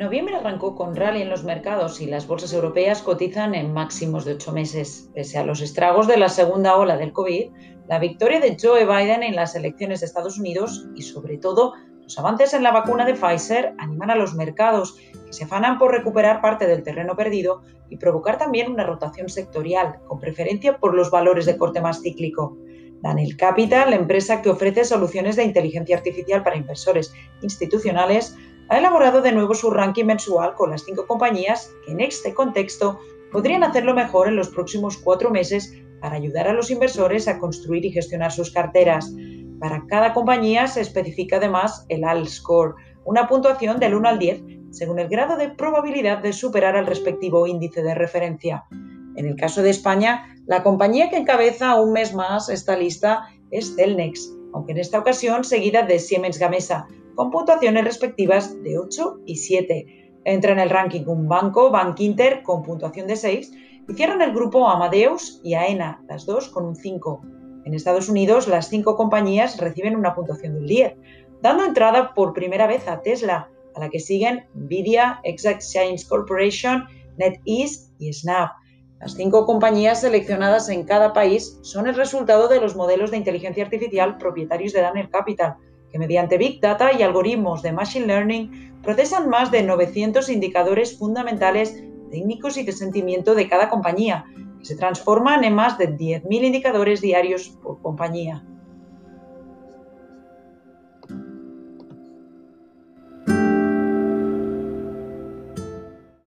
Noviembre arrancó con rally en los mercados y las bolsas europeas cotizan en máximos de ocho meses. Pese a los estragos de la segunda ola del COVID, la victoria de Joe Biden en las elecciones de Estados Unidos y sobre todo los avances en la vacuna de Pfizer animan a los mercados que se afanan por recuperar parte del terreno perdido y provocar también una rotación sectorial, con preferencia por los valores de corte más cíclico. Daniel Capital, la empresa que ofrece soluciones de inteligencia artificial para inversores institucionales, ha elaborado de nuevo su ranking mensual con las cinco compañías que en este contexto podrían hacerlo mejor en los próximos cuatro meses para ayudar a los inversores a construir y gestionar sus carteras. Para cada compañía se especifica además el AL Score, una puntuación del 1 al 10 según el grado de probabilidad de superar al respectivo índice de referencia. En el caso de España, la compañía que encabeza un mes más esta lista es Celnex, aunque en esta ocasión seguida de Siemens Gamesa, con puntuaciones respectivas de 8 y 7. Entra en el ranking un banco, Bank Inter, con puntuación de 6, y cierran el grupo Amadeus y AENA, las dos con un 5. En Estados Unidos, las cinco compañías reciben una puntuación de un 10, dando entrada por primera vez a Tesla, a la que siguen Nvidia, Exact Science Corporation, NetEase y Snap. Las cinco compañías seleccionadas en cada país son el resultado de los modelos de inteligencia artificial propietarios de Daniel Capital, que mediante Big Data y algoritmos de Machine Learning procesan más de 900 indicadores fundamentales técnicos y de sentimiento de cada compañía, que se transforman en más de 10.000 indicadores diarios por compañía.